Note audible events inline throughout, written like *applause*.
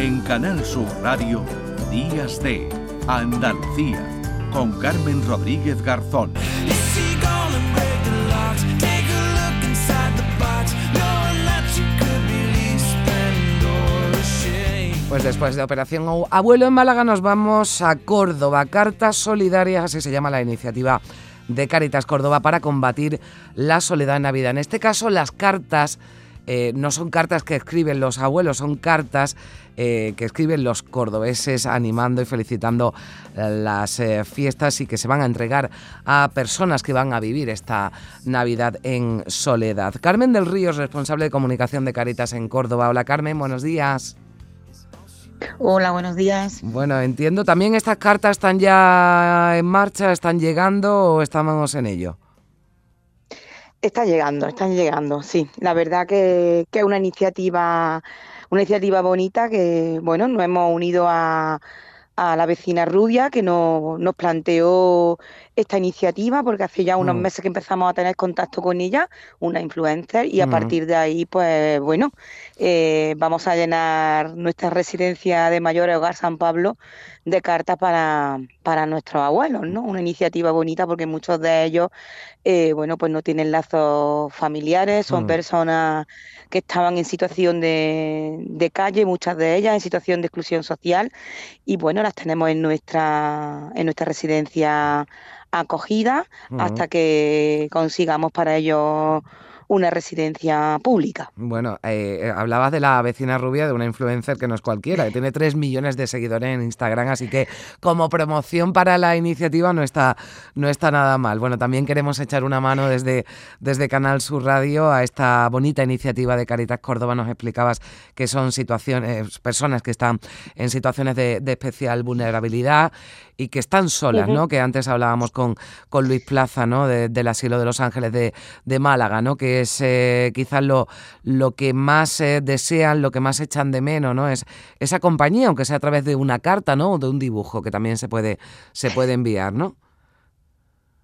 En Canal Sur Radio, Días de Andalucía, con Carmen Rodríguez Garzón. Pues después de Operación Abuelo en Málaga nos vamos a Córdoba. Cartas Solidarias, así se llama la iniciativa de Caritas Córdoba para combatir la soledad en Navidad. En este caso, las cartas eh, no son cartas que escriben los abuelos, son cartas eh, que escriben los cordobeses animando y felicitando eh, las fiestas y que se van a entregar a personas que van a vivir esta Navidad en soledad. Carmen del Río responsable de comunicación de Caritas en Córdoba. Hola Carmen, buenos días. Hola, buenos días. Bueno, entiendo, ¿también estas cartas están ya en marcha, están llegando o estamos en ello? Está llegando, están llegando, sí. La verdad que, que es una iniciativa, una iniciativa bonita que, bueno, nos hemos unido a, a la vecina Rubia que nos, nos planteó esta iniciativa porque hace ya unos mm. meses que empezamos a tener contacto con ella, una influencer, y a mm. partir de ahí, pues bueno, eh, vamos a llenar nuestra residencia de mayores Hogar San Pablo de cartas para, para nuestros abuelos, ¿no? Una iniciativa bonita porque muchos de ellos, eh, bueno, pues no tienen lazos familiares, son mm. personas que estaban en situación de, de calle, muchas de ellas en situación de exclusión social, y bueno, las tenemos en nuestra, en nuestra residencia acogida hasta que consigamos para ello una residencia pública. Bueno, eh, eh, hablabas de la vecina rubia, de una influencer que no es cualquiera, que tiene 3 millones de seguidores en Instagram, así que como promoción para la iniciativa no está, no está nada mal. Bueno, también queremos echar una mano desde, desde Canal Sur Radio a esta bonita iniciativa de Caritas Córdoba. Nos explicabas que son situaciones, personas que están en situaciones de, especial vulnerabilidad y que están solas, ¿no? Que antes hablábamos con, con Luis Plaza, ¿no? del asilo de Los Ángeles de, de Málaga, ¿no? Que eh, quizás lo, lo que más eh, desean, lo que más echan de menos, ¿no? Es esa compañía, aunque sea a través de una carta, ¿no? O de un dibujo que también se puede, se puede enviar, ¿no?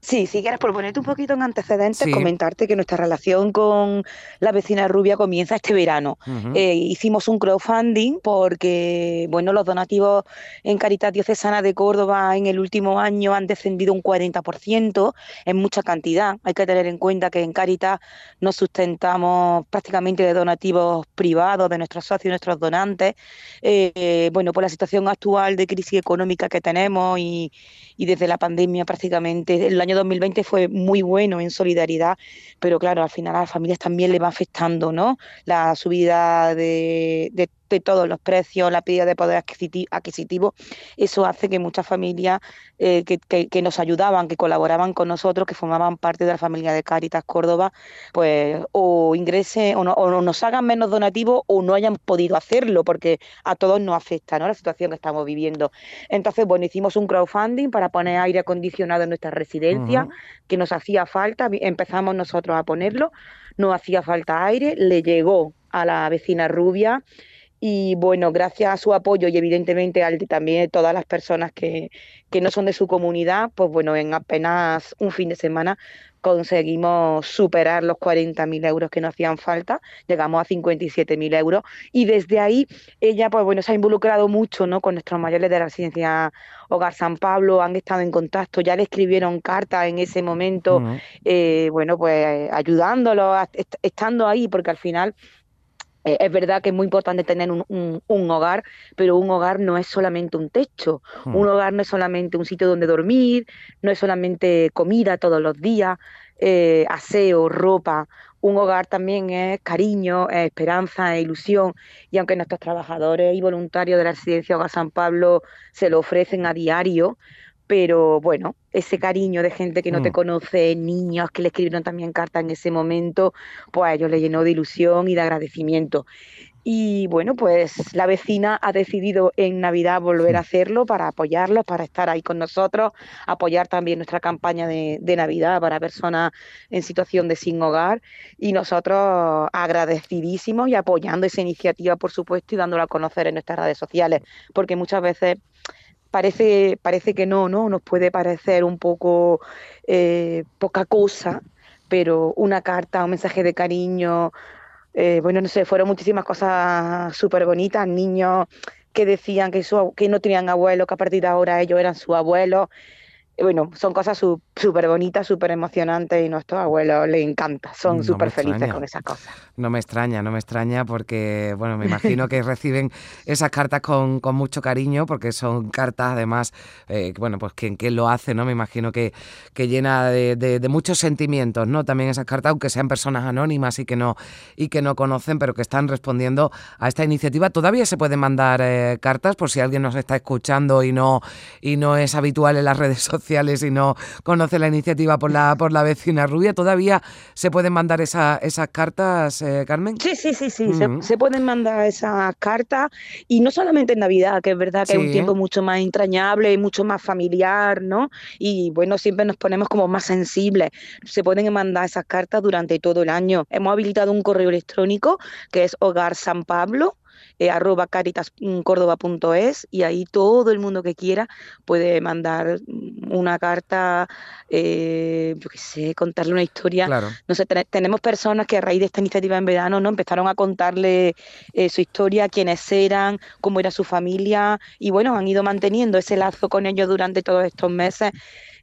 Sí, si quieres, por ponerte un poquito en antecedentes, comentarte que nuestra relación con la vecina rubia comienza este verano. Eh, hicimos un crowdfunding porque, bueno, los donativos en Caritas Diocesana de Córdoba en el último año han descendido un 40%, en mucha cantidad. Hay que tener en cuenta que en Caritas nos sustentamos prácticamente de donativos privados de nuestros socios y nuestros donantes. Eh, bueno, por la situación actual de crisis económica que tenemos y, y desde la pandemia prácticamente el año 2020 fue muy bueno en solidaridad, pero claro, al final a las familias también le va afectando, ¿no? La subida de, de de todos los precios, la pérdida de poder adquisitivo, eso hace que muchas familias eh, que, nos ayudaban, que colaboraban con nosotros, que formaban parte de la familia de Cáritas Córdoba, pues o ingresen o, nos hagan menos donativos o no hayan podido hacerlo, porque a todos nos afecta ¿no? la situación que estamos viviendo. Entonces, bueno, hicimos un crowdfunding para poner aire acondicionado en nuestra residencia, que nos hacía falta, empezamos nosotros a ponerlo, nos hacía falta aire, le llegó a la vecina rubia y bueno, gracias a su apoyo y evidentemente al de también todas las personas que, que no son de su comunidad, pues bueno, en apenas un fin de semana conseguimos superar los 40.000 euros que nos hacían falta, llegamos a 57.000 euros y desde ahí ella pues bueno se ha involucrado mucho ¿no? con nuestros mayores de la residencia Hogar San Pablo, han estado en contacto, ya le escribieron cartas en ese momento, eh, bueno pues ayudándolos, estando ahí porque al final eh, es verdad que es muy importante tener un, hogar, pero un hogar no es solamente un techo, hmm. un hogar no es solamente un sitio donde dormir, no es solamente comida todos los días, eh, aseo, ropa. Un hogar también es cariño, es esperanza, es ilusión. Y aunque nuestros trabajadores y voluntarios de la residencia Hogar San Pablo se lo ofrecen a diario, pero bueno, ese cariño de gente que no te mm. conoce, niños que le escribieron también cartas en ese momento, pues a ellos les llenó de ilusión y de agradecimiento. Y bueno, pues la vecina ha decidido en Navidad volver a hacerlo para apoyarlos, para estar ahí con nosotros, apoyar también nuestra campaña de, Navidad para personas en situación de sin hogar. Y nosotros agradecidísimos y apoyando esa iniciativa, por supuesto, y dándola a conocer en nuestras redes sociales, porque muchas veces parece, parece que no, ¿no? Nos puede parecer un poco eh, poca cosa, pero una carta, un mensaje de cariño, eh, bueno, no sé, fueron muchísimas cosas súper bonitas, niños que decían que, que no tenían abuelo, que a partir de ahora ellos eran sus abuelos bueno, son cosas súper bonitas, súper emocionantes y a nuestros abuelos les encanta, son súper felices con esas cosas. No me extraña, no me extraña porque, bueno, me imagino que reciben esas cartas con, mucho cariño porque son cartas además, eh, bueno, pues quien, quien lo hace, ¿no? Me imagino que, que llena de, muchos sentimientos, ¿no? También esas cartas, aunque sean personas anónimas y que no, y que no conocen, pero que están respondiendo a esta iniciativa. Todavía se pueden mandar eh, cartas por si alguien nos está escuchando y no, y no es habitual en las redes *laughs* sociales y no conoce la iniciativa por la, por la vecina rubia, ¿todavía se pueden mandar esa, esas cartas, eh, Carmen? Sí, sí, sí, sí, se, pueden mandar esas cartas y no solamente en Navidad, que es verdad que es un tiempo mucho más entrañable y mucho más familiar, ¿no? Y bueno, siempre nos ponemos como más sensibles. Se pueden mandar esas cartas durante todo el año. Hemos habilitado un correo electrónico que es Hogar San Pablo eh, arroba caritascórdoba.es y ahí todo el mundo que quiera puede mandar una carta, eh, yo qué sé, contarle una historia. No sé, tenemos personas que a raíz de esta iniciativa en verano no empezaron a contarle eh, su historia, quiénes eran, cómo era su familia y bueno, han ido manteniendo ese lazo con ellos durante todos estos meses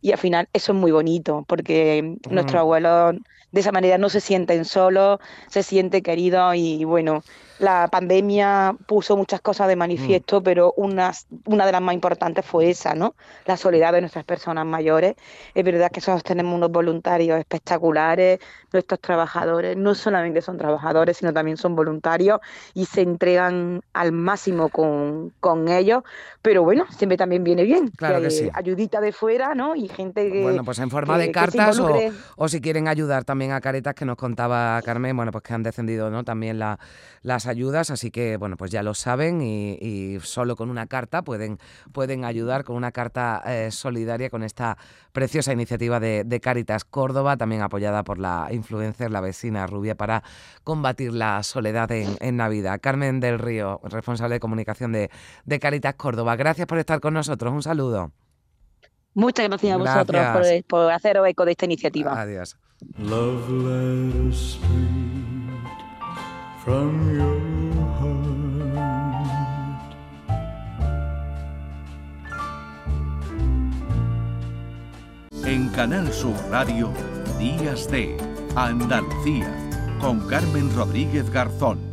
y al final eso es muy bonito porque nuestros abuelos de esa manera no se sienten solos, se sienten queridos y bueno, la pandemia puso muchas cosas de manifiesto, mm. pero una, una de las más importantes fue esa, ¿no? La soledad de nuestras personas mayores. Es verdad que nosotros tenemos unos voluntarios espectaculares, nuestros trabajadores no solamente son trabajadores, sino también son voluntarios y se entregan al máximo con, con ellos, pero bueno, siempre también viene bien. Claro que, sí. Ayudita de fuera, ¿no? Y gente que... Bueno, pues en forma de cartas o, o, si quieren ayudar también a Caretas, que nos contaba Carmen, bueno, pues que han descendido, ¿no? También la, las ayudas, así que bueno, pues ya lo saben y, solo con una carta pueden, pueden ayudar, con una carta eh, solidaria con esta preciosa iniciativa de, de, Caritas Córdoba, también apoyada por la influencer, la vecina rubia, para combatir la soledad en, Navidad. Carmen del Río, responsable de comunicación de, de Caritas Córdoba, gracias por estar con nosotros, un saludo. Muchas gracias a vosotros por, por hacer eco de esta iniciativa. Adiós. En Canal Sur Radio, Días de Andalucía, con Carmen Rodríguez Garzón.